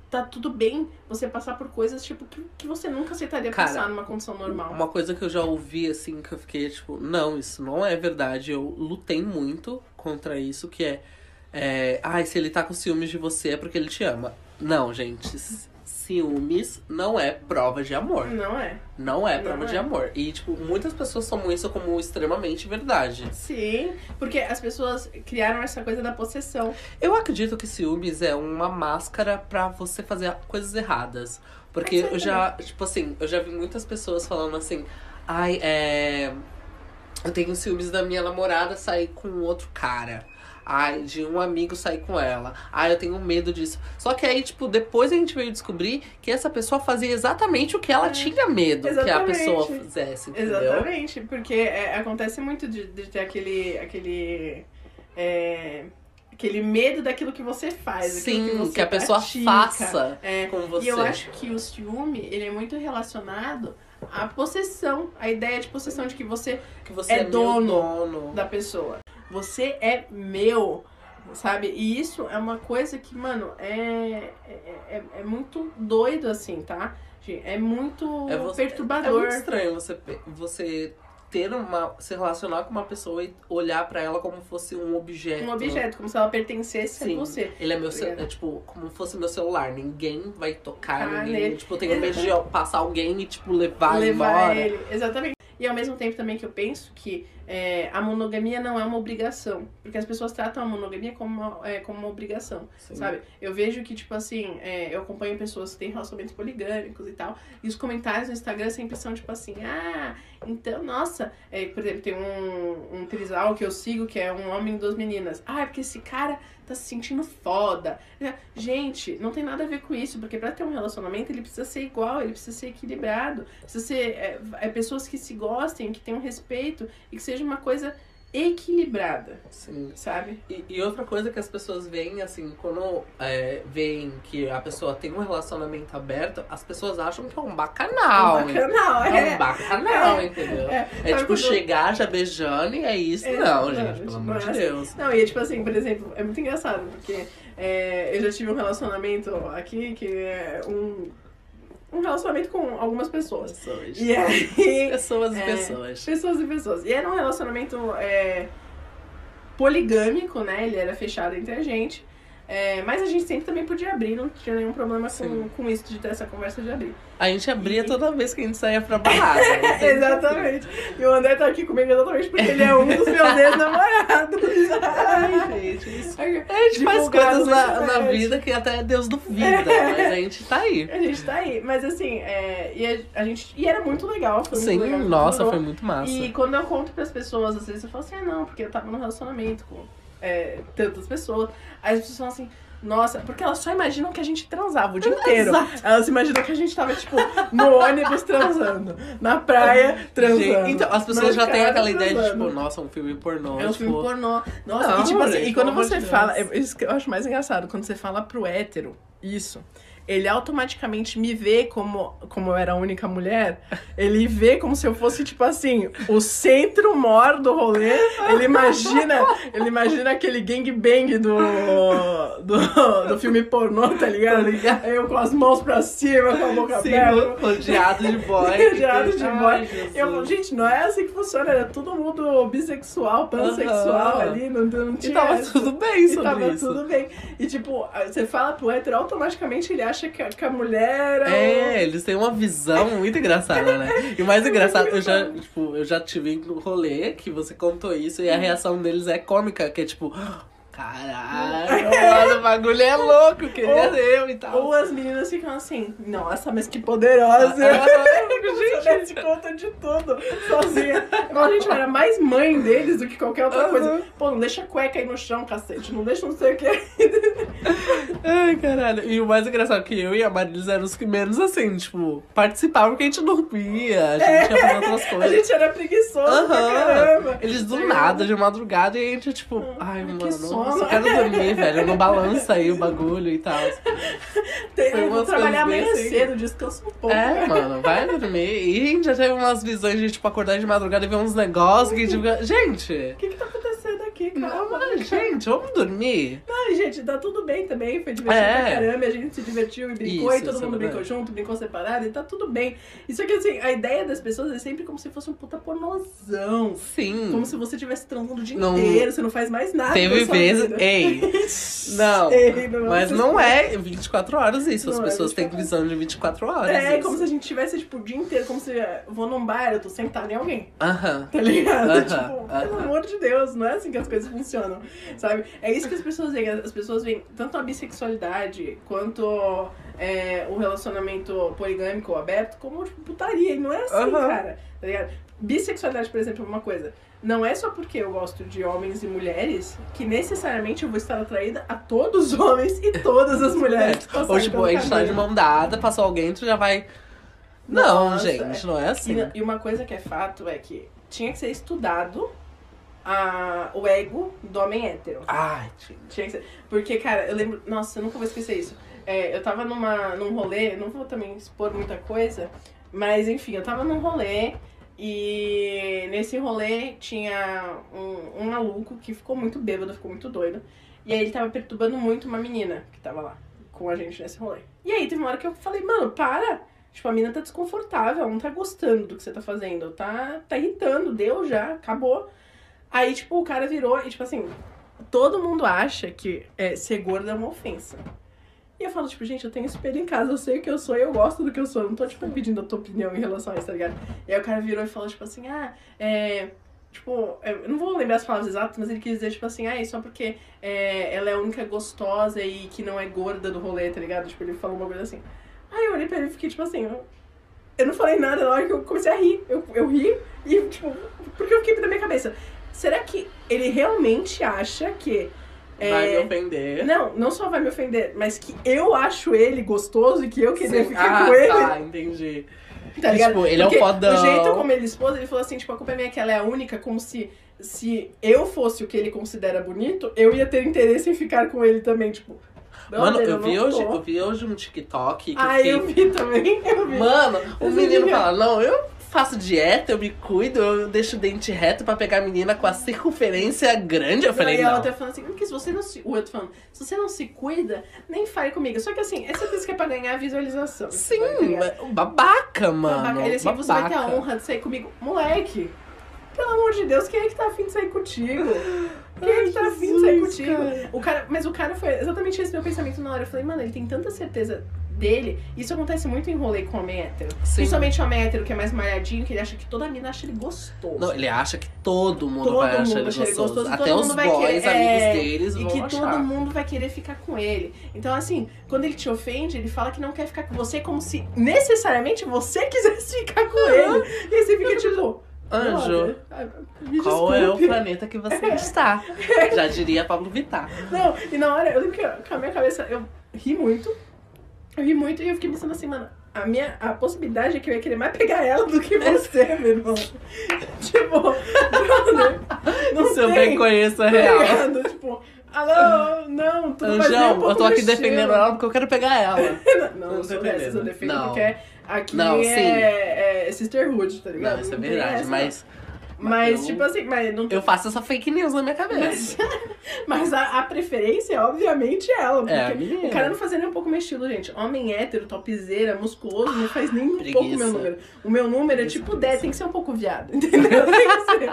tá tudo bem você passar por coisas, tipo, que, que você nunca aceitaria
Cara,
passar numa condição normal.
Uma coisa que eu já ouvi, assim, que eu fiquei, tipo, não, isso não é verdade. Eu lutei muito contra isso, que é. é Ai, se ele tá com ciúmes de você é porque ele te ama. Não, gente. Ciúmes não é prova de amor.
Não é?
Não é
Não
prova
é.
de amor. E, tipo, muitas pessoas tomam isso como extremamente verdade.
Sim, porque as pessoas criaram essa coisa da possessão.
Eu acredito que ciúmes é uma máscara pra você fazer coisas erradas. Porque eu já, tipo assim, eu já vi muitas pessoas falando assim, ai, é. Eu tenho ciúmes da minha namorada sair com outro cara. Ai, de um amigo sair com ela. Ai, eu tenho medo disso. Só que aí, tipo, depois a gente veio descobrir que essa pessoa fazia exatamente o que ela tinha medo que a
É. Exatamente.
pessoa fizesse, entendeu?
Exatamente, porque é, acontece muito de, de ter aquele. aquele. é, aquele medo daquilo que você faz.
Sim,
que, você
que a pessoa
pratica.
faça
É,
com você.
E eu acho que o ciúme, ele é muito relacionado à possessão. A ideia de possessão de que você
que você
é
é,
dono
dono.
da pessoa. Você é meu, sabe? E isso é uma coisa que, mano, é, é, é, é muito doido, assim, tá? É muito
É você- É
perturbador.
muito estranho você, você ter uma. se relacionar com uma pessoa e olhar pra ela como fosse um objeto.
um objeto, como se ela pertencesse
Sim.
a você.
Ele é meu é tipo, como fosse meu celular. Ninguém vai tocar,
Ah,
ninguém.
nele.
Tipo, eu tenho medo de passar alguém e, tipo, levar, ele
levar
embora.
ele. Exatamente. E ao mesmo tempo também que eu penso que é, a monogamia não é uma obrigação. Porque as pessoas tratam a monogamia como uma, é, como uma obrigação.
Sim.
Sabe? Eu vejo que, tipo assim, é, eu acompanho pessoas que têm relacionamentos poligâmicos e tal, e os comentários no Instagram sempre são, tipo assim, ah, então, nossa, é, por exemplo, tem um, um trisal que eu sigo que é um homem e duas meninas. Ah, é porque esse cara tá se sentindo foda. Gente, não tem nada a ver com isso, porque pra ter um relacionamento ele precisa ser igual, ele precisa ser equilibrado, precisa ser é, é, pessoas que se gostem, que tenham respeito e que seja uma coisa equilibrada,
Sim.
sabe?
E, e outra coisa que as pessoas veem, assim, quando é, veem que a pessoa tem um relacionamento aberto, as pessoas acham que é um bacanal.
É um bacanal,
É
é.
um bacanal,
É.
entendeu?
É,
É, tipo
quando-
chegar já beijando e é isso.
É,
não,
não,
gente,
gente,
pelo
não
amor de
assim.
Deus.
Não, e é tipo assim, por exemplo, é muito engraçado, porque é, eu já tive um relacionamento aqui que é um, um relacionamento com algumas pessoas.
Pessoas.
E aí.
Pessoas e
É.
pessoas.
Pessoas e pessoas. E era um relacionamento é, poligâmico, né? Ele era fechado entre a gente. É, mas a gente sempre também podia abrir, não tinha nenhum problema com, com isso de ter essa conversa de abrir.
A gente abria
E-
toda vez que a gente saía pra balada.
exatamente. E o André tá aqui comigo exatamente porque ele é um dos meus ex-namorados.
Ai, gente, isso. A gente faz coisas
na
na, vida que até Deus duvida, mas a gente tá aí.
A gente tá aí, mas assim, é, e, a, a gente, e era muito legal. Foi
Sim,
muito legal,
nossa, foi muito massa.
E quando eu conto pras pessoas, às vezes eu falo assim, ah, não, porque eu tava num relacionamento com é, tantas pessoas. Aí as pessoas falam assim, nossa, porque elas só imaginam que a gente transava o dia inteiro.
Exato.
Elas imaginam que a gente tava, tipo, no ônibus transando, na praia transando.
Gente, então, as pessoas já têm aquela ideia de,
transando.
tipo, nossa, um filme pornô.
É um
tipo,
filme pornô. Nossa,
Não,
e tipo assim,
gente,
e quando você fala, é isso que eu acho mais engraçado, quando você fala pro hétero isso, ele automaticamente me vê como, como eu era a única mulher, ele vê como se eu fosse, tipo assim, o centro mor do rolê, ele imagina, ele imagina aquele gangbang do, do, do filme pornô, tá ligado? Eu com as mãos pra cima, com a boca
Sim,
aberta.
rodeado de boy.
Rodeado de
Ai,
boy.
Jesus.
Eu gente, não é assim que funciona, era todo mundo bissexual, pansexual
Aham.
ali, não, não
E
tinha.
tava
essa.
tudo bem
E
sobre
tava
isso.
tudo bem. E tipo, você fala pro hétero, automaticamente ele acha que a, que a mulher
É, eles têm uma visão muito engraçada, né? E o mais engraçado, eu já, tipo, eu já tive no rolê que você contou isso e a reação deles é cômica, que é tipo, caralho, mano, o bagulho é louco, queria
Ou-
eu e tal.
Ou as meninas ficam assim, nossa, mas que poderosa.
Ah,
gente, desse conta de tudo, sozinha. Igual, gente, eu era mais mãe deles do que qualquer outra
Aham.
coisa. Pô, não deixa a cueca aí no chão, cacete. Não deixa não sei o que.
Ai, caralho. E o mais engraçado é que eu e a Marilis eram os que menos, assim, tipo, participavam porque a gente dormia, a gente ia fazer outras
A
coisas.
gente era preguiçoso
Aham.
caramba.
Eles do nada, de madrugada, e a gente, tipo, ai,
Ai, que
mano, eu quero dormir, velho. Não balança aí o bagulho e tal.
Tem,
Foi
eu vou
umas
trabalhar amanhã
assim.
cedo, descansa um pouco.
É, mano, vai dormir. E a gente já teve umas visões de, tipo, acordar de madrugada e ver uns negócios que, tipo, gente.
O que que tá acontecendo calma?
mas, gente, vamos dormir.
Ai, gente, tá tudo bem também. Foi divertido
É.
pra caramba. A gente se divertiu e brincou
Isso,
e todo
é
mundo brincou junto, brincou separado e tá tudo bem. Isso aqui, assim, a ideia das pessoas é sempre como se fosse um puta pornozão.
Sim.
Como se você estivesse transando o dia
Não-
inteiro, você não faz mais nada.
Teve vezes. Ei, não.
Ei, não,
Mas não é 24 horas isso. As
Não é
pessoas têm
24
visão de 24 horas.
É,
isso.
como se a gente tivesse, tipo, o dia inteiro, como se eu vou num bar, eu tô sentada em alguém.
Aham.
Tá ligado? Tipo, pelo amor de Deus, não é assim que as coisas funcionam, sabe? É isso que as pessoas veem. As pessoas veem tanto a bissexualidade quanto é, o relacionamento poligâmico ou aberto como, tipo, putaria. E não é assim,
Aham.
cara, tá ligado? Bissexualidade, por exemplo, é uma coisa. Não é só porque eu gosto de homens e mulheres que necessariamente eu vou estar atraída a todos os homens e todas as mulheres.
É. Ou tipo, a gente tá de mão dada, passou alguém, tu já vai. Não,
Nossa,
gente, não é assim.
E, e uma coisa que é fato é que tinha que ser estudado a, o ego do homem hétero.
Ai, gente.
Tinha que ser. Porque, cara, eu lembro. Nossa, eu nunca vou esquecer isso. É, eu tava numa, num rolê, não vou também expor muita coisa, mas enfim, eu tava num rolê e nesse rolê tinha um, um maluco que ficou muito bêbado, ficou muito doido. E aí ele tava perturbando muito uma menina que tava lá com a gente nesse rolê. E aí teve uma hora que eu falei, mano, para! Tipo, a menina tá desconfortável, ela não tá gostando do que você tá fazendo, tá, tá irritando, deu já, acabou. Aí, tipo, o cara virou e, tipo assim, todo mundo acha que é, ser gorda é uma ofensa. E eu falo, tipo, gente, eu tenho espelho em casa, eu sei o que eu sou e eu gosto do que eu sou. Eu não tô, tipo, pedindo a tua opinião em relação a isso, tá ligado? E aí o cara virou e falou, tipo assim, ah, é. Tipo, eu não vou lembrar as palavras exatas, mas ele quis dizer, tipo assim, ah, é só porque é, ela é a única gostosa e que não é gorda do rolê, tá ligado? Tipo, ele falou uma coisa assim. Aí eu olhei pra ele e fiquei, tipo assim, eu, eu não falei nada na hora que eu comecei a rir. Eu, eu ri e, tipo, porque eu fiquei na minha cabeça. Será que ele realmente acha que.
Vai me
É,
ofender.
não, não só vai me ofender, mas que eu acho ele gostoso e que eu queria
Sim.
ficar
ah,
com ele.
tá, entendi.
Tá ligado?
Tipo, ele é o
Porque
fodão.
O jeito como ele expôs, ele falou assim, tipo, a culpa é minha que ela é a única, como se, se eu fosse o que ele considera bonito, eu ia ter interesse em ficar com ele também, tipo.
Mano, eu vi, hoje, eu vi hoje um TikTok que
Ah,
fiquei-
eu vi também, eu vi.
Mano, o menino
minha-
fala, não, eu faço dieta, eu me cuido, eu deixo o dente reto pra pegar a menina com a circunferência grande. Eu falei,
e ela
não.
até falando assim, porque se você não se. O outro falando, se você não se cuida, nem fale comigo. Só que assim, essa coisa que é pra ganhar visualização.
Sim,
tá
babaca, mano.
Babaca. Ele assim, você vai ter a
babaca.
honra de sair comigo. Moleque, pelo amor de Deus, quem é que tá afim de sair contigo? Quem é que tá afim de sair
Jesus,
contigo?
cara.
O cara, mas o cara foi exatamente esse meu pensamento na hora. Eu falei, mano, ele tem tanta certeza dele. Isso acontece muito em rolê com homem hétero.
Sim.
Principalmente homem hétero que é mais malhadinho, que ele acha que toda mina acha ele gostoso.
Não, ele acha que todo mundo
Todo
vai
mundo
achar ele gostoso.
gostoso,
Até os boys,
querer-
amigos
é,
deles,
E
vão
que
achar.
todo mundo vai querer ficar com ele. Então, assim, quando ele te ofende, ele fala que não quer ficar com você como se necessariamente você quisesse ficar com ele. E aí você fica tipo.
Anjo,
"Brother, ah, me
qual é o
desculpe."
planeta que você está? Já diria Pablo Vittar.
Não, e na hora, eu lembro que com a minha cabeça, eu ri muito. Eu ri muito e eu fiquei pensando assim, mano, a minha a possibilidade é que eu ia querer mais pegar ela do que você, meu irmão. tipo, brother, não
Seu
tem,
bem conheço é
tá
real.
ligado? Tipo, alô, não, tu não um
Anjão,
pouco
eu tô aqui
do
defendendo
estilo.
ela porque eu quero pegar ela.
Não,
Não
não sou dessas, eu defendo
Não.
porque aqui
Não,
é, é sisterhood, tá ligado?
Não, isso é verdade, mas
não. Mas,
eu-
tipo assim, mas não
eu faço essa fake news na minha cabeça.
Mas a, a preferência é obviamente ela. Porque
É, a menina.
o cara não fazia nem um pouco meu estilo, gente. Homem hétero, topzeira, musculoso, não faz nem um
Preguiça.
pouco o meu número. O meu número é tipo
preguiça.
10, tem que ser um pouco viado. Entendeu? Tem que ser.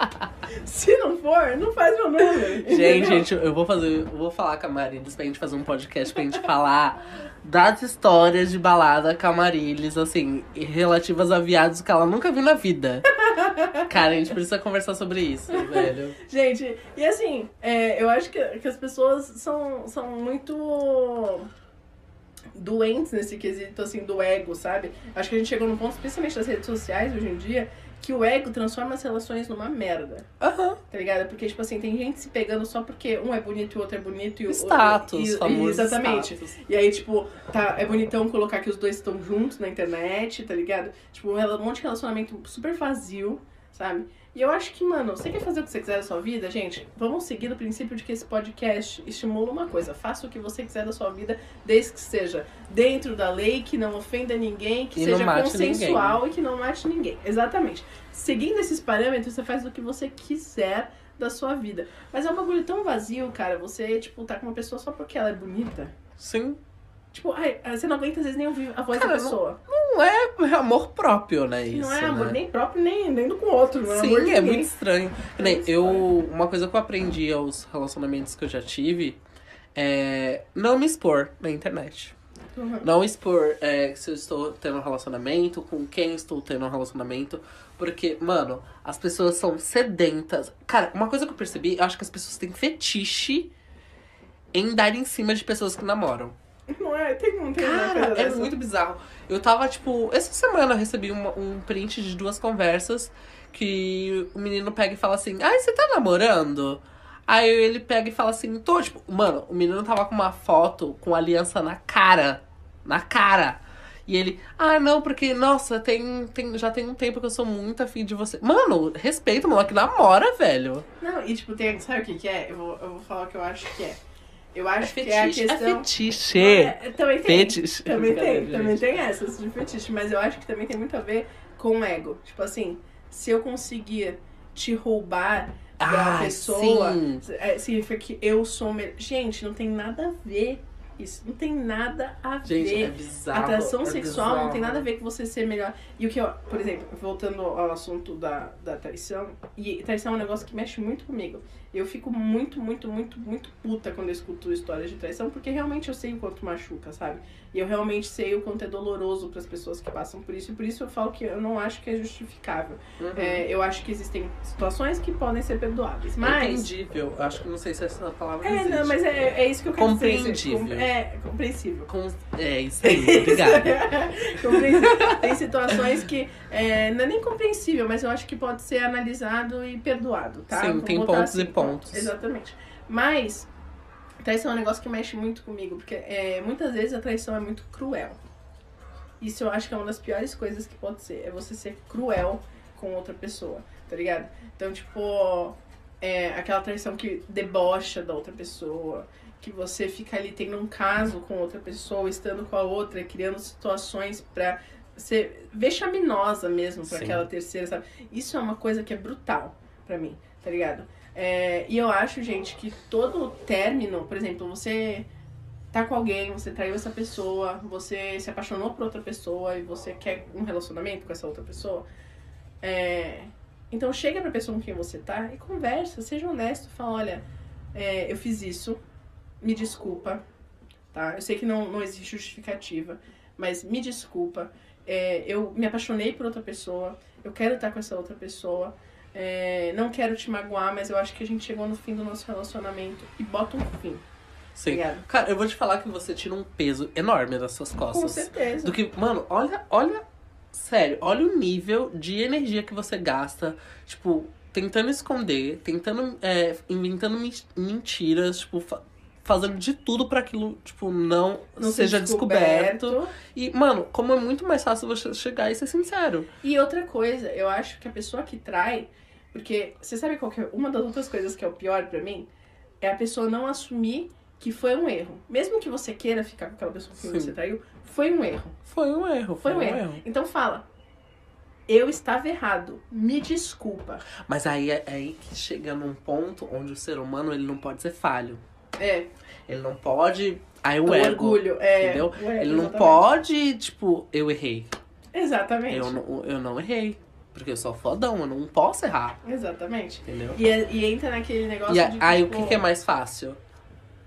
Se não for, não faz meu número.
Gente,
entendeu?
gente, eu vou fazer. Eu vou falar com a Marilis pra gente fazer um podcast pra gente falar das histórias de balada Marilis, assim, relativas a viados que ela nunca viu na vida. Cara, a gente precisa conversar sobre isso, velho.
Gente, e assim, é, eu acho que, que as pessoas são, são muito doentes nesse quesito, assim, do ego, sabe? Acho que a gente chegou num ponto, especialmente nas redes sociais hoje em dia, que o ego transforma as relações numa merda,
Aham.
tá ligado? Porque, tipo assim, tem gente se pegando só porque um é bonito e o outro é bonito e o
Status,
e,
famoso
Exatamente.
status.
E aí, tipo, tá, é bonitão colocar que os dois estão juntos na internet, tá ligado? Tipo, um monte de relacionamento super vazio, sabe? E eu acho que, mano, você quer fazer o que você quiser da sua vida, gente? Vamos seguir o princípio de que esse podcast estimula uma coisa. Faça o que você quiser da sua vida, desde que seja dentro da lei, que não ofenda ninguém, que
E não
seja consensual e que não mate ninguém. Exatamente. Seguindo esses parâmetros, você faz o que você quiser da sua vida. Mas é um bagulho tão vazio, cara. Você, tipo, tá com uma pessoa só porque ela é bonita.
Sim.
Tipo, ai, você não aguenta às vezes nem ouvir a voz
Cara,
da
não-
pessoa.
Não é amor próprio, né? Isso,
não é amor
né?
nem próprio, nem, nem do com o outro. Não é
Sim, é
ninguém.
muito estranho. Que nem eu, uma coisa que eu aprendi aos relacionamentos que eu já tive é não me expor na internet.
Uhum.
Não expor é, se eu estou tendo um relacionamento, com quem estou tendo um relacionamento. Porque, mano, as pessoas são sedentas. Cara, uma coisa que eu percebi, eu acho que as pessoas têm fetiche em dar em cima de pessoas que namoram.
Não é, tem, não tem
Cara, é
dessa.
muito bizarro. Eu tava, tipo, essa semana eu recebi uma- um print de duas conversas que o menino pega e fala assim: Ai, você tá namorando? Aí ele pega e fala assim: Tô, tipo, mano, o menino tava com uma foto com aliança na cara. Na cara. E ele, ah, não, porque, nossa, tem, tem, já tem um tempo que eu sou muito afim de você. Mano, respeita o moleque namora, velho.
Não, e tipo, tem, sabe o que que é? Eu vou, eu vou falar o que eu acho que é. Eu
É
acho que é a
fetiche. É
questão...
fetiche.
É, também tem.
Fetiche.
Também tem, também tem essas de fetiche, mas eu acho que também tem muito a ver com o ego. Tipo assim, se eu conseguir te roubar da
Ah,
pessoa,
sim.
é, significa que eu sou melhor. Gente, não tem nada a ver isso. Não tem nada a
Gente,
ver.
é bizarro.
Atração
é
sexual não tem
bizarro.
nada a ver com você ser melhor. E o que eu, por exemplo, voltando ao assunto da, da traição, e traição é um negócio que mexe muito comigo. Eu fico muito, muito, muito, muito puta quando eu escuto histórias de traição, porque realmente eu sei o quanto machuca, sabe? E eu realmente sei o quanto é doloroso para as pessoas que passam por isso, e por isso eu falo que eu não acho que é justificável.
Uhum.
É, eu acho que existem situações que podem ser perdoáveis,
É
mas.
Entendível. Acho que não sei se essa palavra
É,
existe.
não, mas é, é isso que eu quero dizer.
Compreendível.
É, compreensível.
Com- É isso aí, obrigada.
Compreensível. Tem situações que é, não é nem compreensível, mas eu acho que pode ser analisado e perdoado, tá?
Sim,
Vamos
tem pontos e pontos.
Exatamente. Mas traição é um negócio que mexe muito comigo, porque é, muitas vezes a traição é muito cruel. Isso eu acho que é uma das piores coisas que pode ser, é você ser cruel com outra pessoa, tá ligado? Então, tipo, é, aquela traição que debocha da outra pessoa, que você fica ali tendo um caso com outra pessoa, estando com a outra, criando situações pra ser vexaminosa mesmo pra
Sim.
aquela terceira, sabe? Isso é uma coisa que é brutal pra mim, tá ligado? É, e eu acho, gente, que todo término, por exemplo, você tá com alguém, você traiu essa pessoa, você se apaixonou por outra pessoa e você quer um relacionamento com essa outra pessoa, é, então chega pra pessoa com quem você tá e conversa, seja honesto, fala, olha, é, eu fiz isso, me desculpa, tá? Eu sei que não, não existe justificativa, mas me desculpa. É, eu me apaixonei por outra pessoa, eu quero estar com essa outra pessoa. É, não quero te magoar, mas eu acho que a gente chegou no fim do nosso relacionamento e bota um fim.
Sim.
Obrigada.
Cara, eu vou te falar que você tira um peso enorme das suas costas.
Com certeza.
Do que, mano, olha, olha, sério, olha o nível de energia que você gasta, tipo, tentando esconder, tentando, é, inventando men- mentiras, tipo, fazendo de tudo pra aquilo, tipo, não,
Não
seja descoberto. E, mano, como é muito mais fácil você chegar e ser sincero.
E outra coisa, eu acho que a pessoa que trai, porque você sabe qual que é uma das outras coisas que é o pior pra mim? É a pessoa não assumir que foi um erro. Mesmo que você queira ficar com aquela pessoa que
Sim.
você traiu, foi um erro.
Foi um erro,
Foi um erro. Então fala. Eu estava errado. Me desculpa.
Mas aí é é aí que chega num ponto onde o ser humano ele não pode ser falho.
É,
Ele não pode. Aí o, ego.
orgulho. É,
entendeu?
o ego,
Ele não
exatamente.
pode, tipo, eu errei.
Exatamente.
Eu não, eu não errei. Porque eu sou fodão, eu não posso errar.
Exatamente.
Entendeu?
E, é- e entra naquele negócio
E a-
de.
aí o
tipo,
que, que é mais fácil?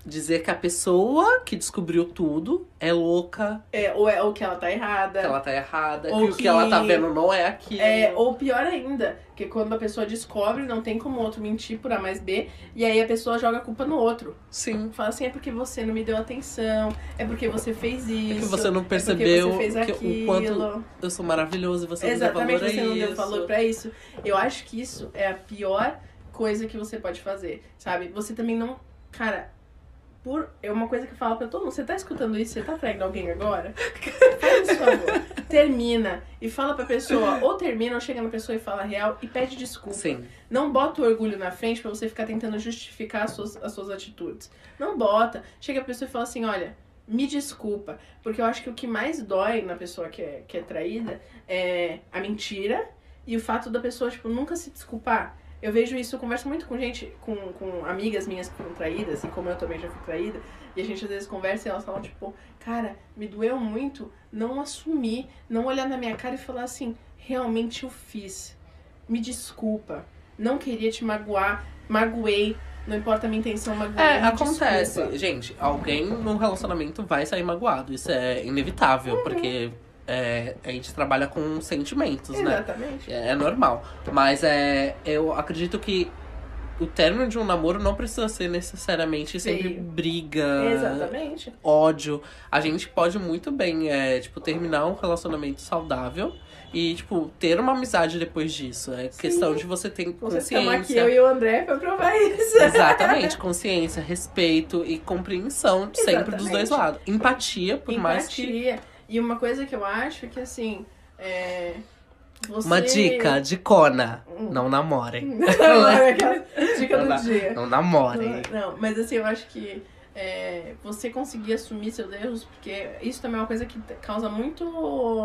Dizer que a pessoa que descobriu tudo é louca,
É, ou, é, ou que ela tá errada.
que ela tá errada,
Ou
que o que
que-
ela tá vendo não é aquilo.
É, ou pior ainda, que quando a pessoa descobre, não tem como o outro mentir por A mais B, e aí a pessoa joga a culpa no outro.
Sim.
Fala assim, é porque você não me deu atenção, é porque você fez isso.
É que você não
é porque
percebeu
você fez
que-
aquilo.
o quanto eu sou maravilhoso e você
Exatamente,
não deu
você
valor a
não deu valor pra isso. Eu acho que isso é a pior coisa que você pode fazer, sabe? Você também não. Cara, por. É uma coisa que eu falo pra todo mundo. Você tá escutando isso? Você tá traindo alguém agora? Faz esse favor. Termina e fala pra pessoa. Ou termina, ou chega na pessoa e fala real e pede desculpa.
Sim.
Não bota o orgulho na frente pra você ficar tentando justificar as suas, as suas atitudes. Não bota. Chega a pessoa e fala assim: olha, me desculpa. Porque eu acho que o que mais dói na pessoa que é, que é traída é a mentira e o fato da pessoa, tipo, nunca se desculpar. Eu vejo isso, eu converso muito com gente, com, com amigas minhas que foram traídas, assim como eu também já fui traída, e a gente às vezes conversa e elas falam, tipo, cara, me doeu muito não assumir, não olhar na minha cara e falar assim, realmente eu fiz. Me desculpa. Não queria te magoar, magoei, não importa a minha intenção, magoei.
É, acontece.
desculpa.
Gente, alguém num relacionamento vai sair magoado. Isso é inevitável,
Uhum.
porque é, a gente trabalha com sentimentos, né?
Exatamente.
É, é normal. Mas é, eu acredito que o término de um namoro não precisa ser necessariamente sempre
Feio.
briga,
Exatamente.
ódio. A gente pode muito bem, é, tipo, terminar um relacionamento saudável e, tipo, ter uma amizade depois disso. É questão de você ter
Você chama aqui
consciência.
eu e o André pra provar isso.
Exatamente, consciência, respeito e compreensão sempre dos dois
Exatamente.
lados. Empatia, por mais que.
E uma coisa que eu acho é que, assim, é... Você...
Uma dica, dicona.
Hum.
Não namorem.
Não, é dica
Não
do dia.
Não namorem.
Não, mas assim, eu acho que é, você conseguir assumir seus erros, porque isso também é uma coisa que causa muito,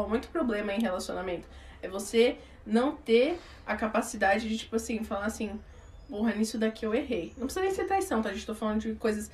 muito problema em relacionamento. É você não ter a capacidade de, tipo assim, falar assim, porra, nisso daqui eu errei. Não precisa nem ser traição, tá? A gente tá falando de coisas.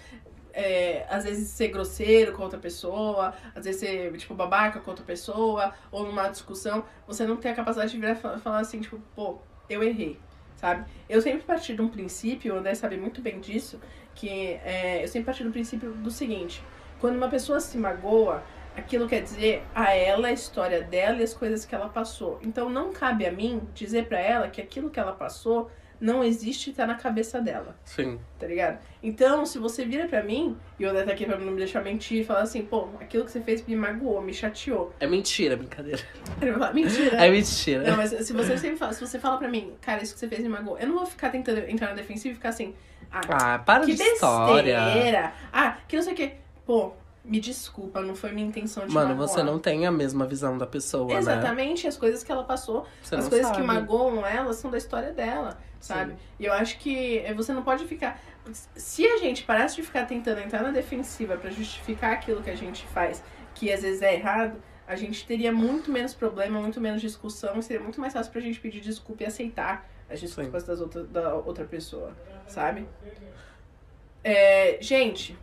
É, às vezes ser grosseiro com outra pessoa, às vezes ser, tipo, babaca com outra pessoa, ou numa discussão, você não tem a capacidade de virar e fa- falar assim, tipo, pô, eu errei, sabe? Eu sempre parti de um princípio, o André sabe muito bem disso, que é, eu sempre parti do princípio do seguinte: quando uma pessoa se magoa, aquilo quer dizer a ela, a história dela e as coisas que ela passou. Então não cabe a mim dizer pra ela que aquilo que ela passou não existe e tá na cabeça dela,
Sim.
tá ligado? Então, se você vira pra mim, e o André tá aqui pra não me deixar mentir e falar assim, pô, aquilo que você fez me magoou, me chateou.
É mentira, brincadeira.
Ele vai falar, mentira.
É mentira.
Não, mas se você sempre fala, se você fala pra mim, cara, isso que você fez me magoou, eu não vou ficar tentando entrar na defensiva e ficar assim, ah,
Ah, para
que
de história.
besteira. Ah, que não sei o que. Pô, me desculpa, não foi minha intenção de
Mano,
magoar.
você não tem a mesma visão da pessoa, né?
Exatamente, as coisas que ela passou,
Você
as coisas
sabe.
que magoam ela são da história dela, sabe?
Sim.
E eu acho que eh, você não pode ficar. Se a gente parasse de ficar tentando entrar na defensiva pra justificar aquilo que a gente faz, que às vezes é errado, a gente teria muito menos problema, muito menos discussão, e seria muito mais fácil pra gente pedir desculpa e aceitar as desculpas das outra, da outra pessoa, sabe? É, gente,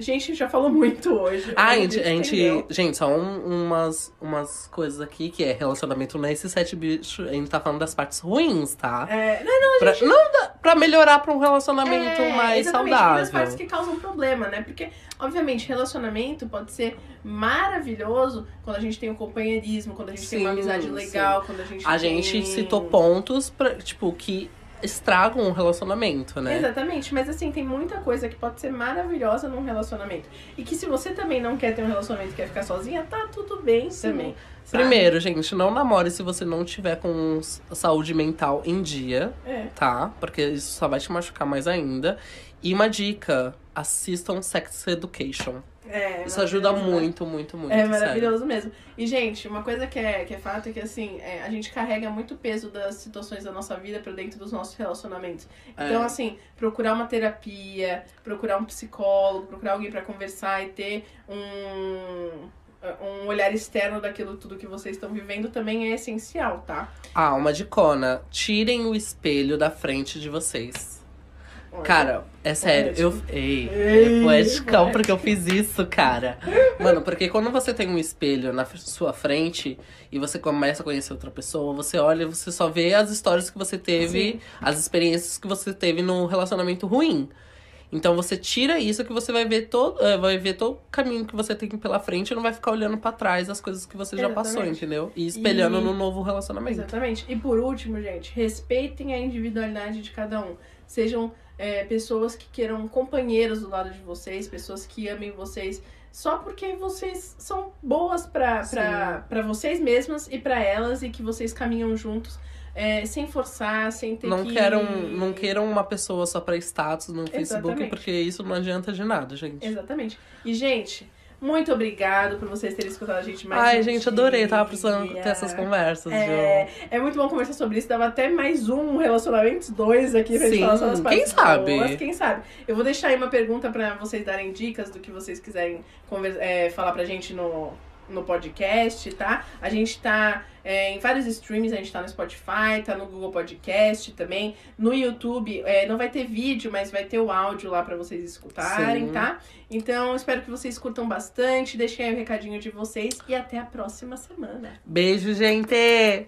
gente já falou muito hoje.
Ah, a gente, a gente, gente, só um- umas, umas coisas aqui que é relacionamento nesses sete bichos. A gente tá falando das partes ruins, tá?
É, não, não,
Pra, não dá, pra melhorar pra um relacionamento
É,
mais
exatamente, e das partes
saudável.
que causam problema, né? Porque, obviamente, relacionamento pode ser maravilhoso quando a gente tem um companheirismo, quando a gente tem uma
Sim,
amizade
sim.
legal, quando a gente
A
tem...
gente citou pontos, pra, tipo, que estragam um relacionamento, né?
Exatamente, mas assim, tem muita coisa que pode ser maravilhosa num relacionamento. E que se você também não quer ter um relacionamento e quer ficar sozinha, tá tudo bem
Sim.
também. sabe?
Primeiro, gente, não namore se você não tiver com saúde mental em dia,
É.
tá? Porque isso só vai te machucar mais ainda. E uma dica, assistam Sex Education.
É,
Isso ajuda
né?
muito, muito, muito.
É
sério.
maravilhoso mesmo. E, gente, uma coisa que é, que é fato é que, assim, é, a gente carrega muito peso das situações da nossa vida pra dentro dos nossos relacionamentos. Então,
É.
assim, procurar uma terapia, procurar um psicólogo, procurar alguém pra conversar e ter um, um olhar externo daquilo tudo que vocês estão vivendo também é essencial, tá?
Ah, uma dicona. Tirem o espelho da frente de vocês. Cara, é sério, eu. Ei,
Ei,
é poeticão porque eu fiz isso, cara. Mano, porque quando você tem um espelho na sua frente e você começa a conhecer outra pessoa, você olha e você só vê as histórias que você teve,
Sim.
as experiências que você teve num relacionamento ruim. Então você tira isso que você vai ver todo, eh, vai ver todo o caminho que você tem pela frente e não vai ficar olhando pra trás as coisas que você já passou,
Exatamente.
entendeu? E espelhando
E-
no novo relacionamento.
Exatamente. E por último, gente, respeitem a individualidade de cada um. Sejam é, pessoas que queiram companheiros do lado de vocês, pessoas que amem vocês só porque vocês são boas pra vocês mesmas e pra elas e que vocês caminham juntos é, sem forçar, sem ter
Não
que...
queiram, não queiram uma pessoa só pra status no Facebook,
Exatamente.
porque isso não adianta de nada, gente.
Exatamente. E, gente, muito obrigado por vocês terem escutado a gente mais
Ai,
um
gente, adorei. Tava
dia.
precisando ter essas conversas,
É,
viu?
é muito bom conversar sobre isso. Dava até mais um relacionamentos dois aqui pra gente
Sim,
falar só das partes
quem sabe?
boas, quem sabe? Eu vou deixar aí uma pergunta pra vocês darem dicas do que vocês quiserem é, falar pra gente no, no podcast, tá? A gente tá é, em vários streams, a gente tá no Spotify, tá no Google Podcast também. No YouTube, é, não vai ter vídeo, mas vai ter o áudio lá pra vocês escutarem,
Sim.
tá? Então, espero que vocês curtam bastante. Deixem aí o recadinho de vocês e até a próxima semana.
Beijo, gente!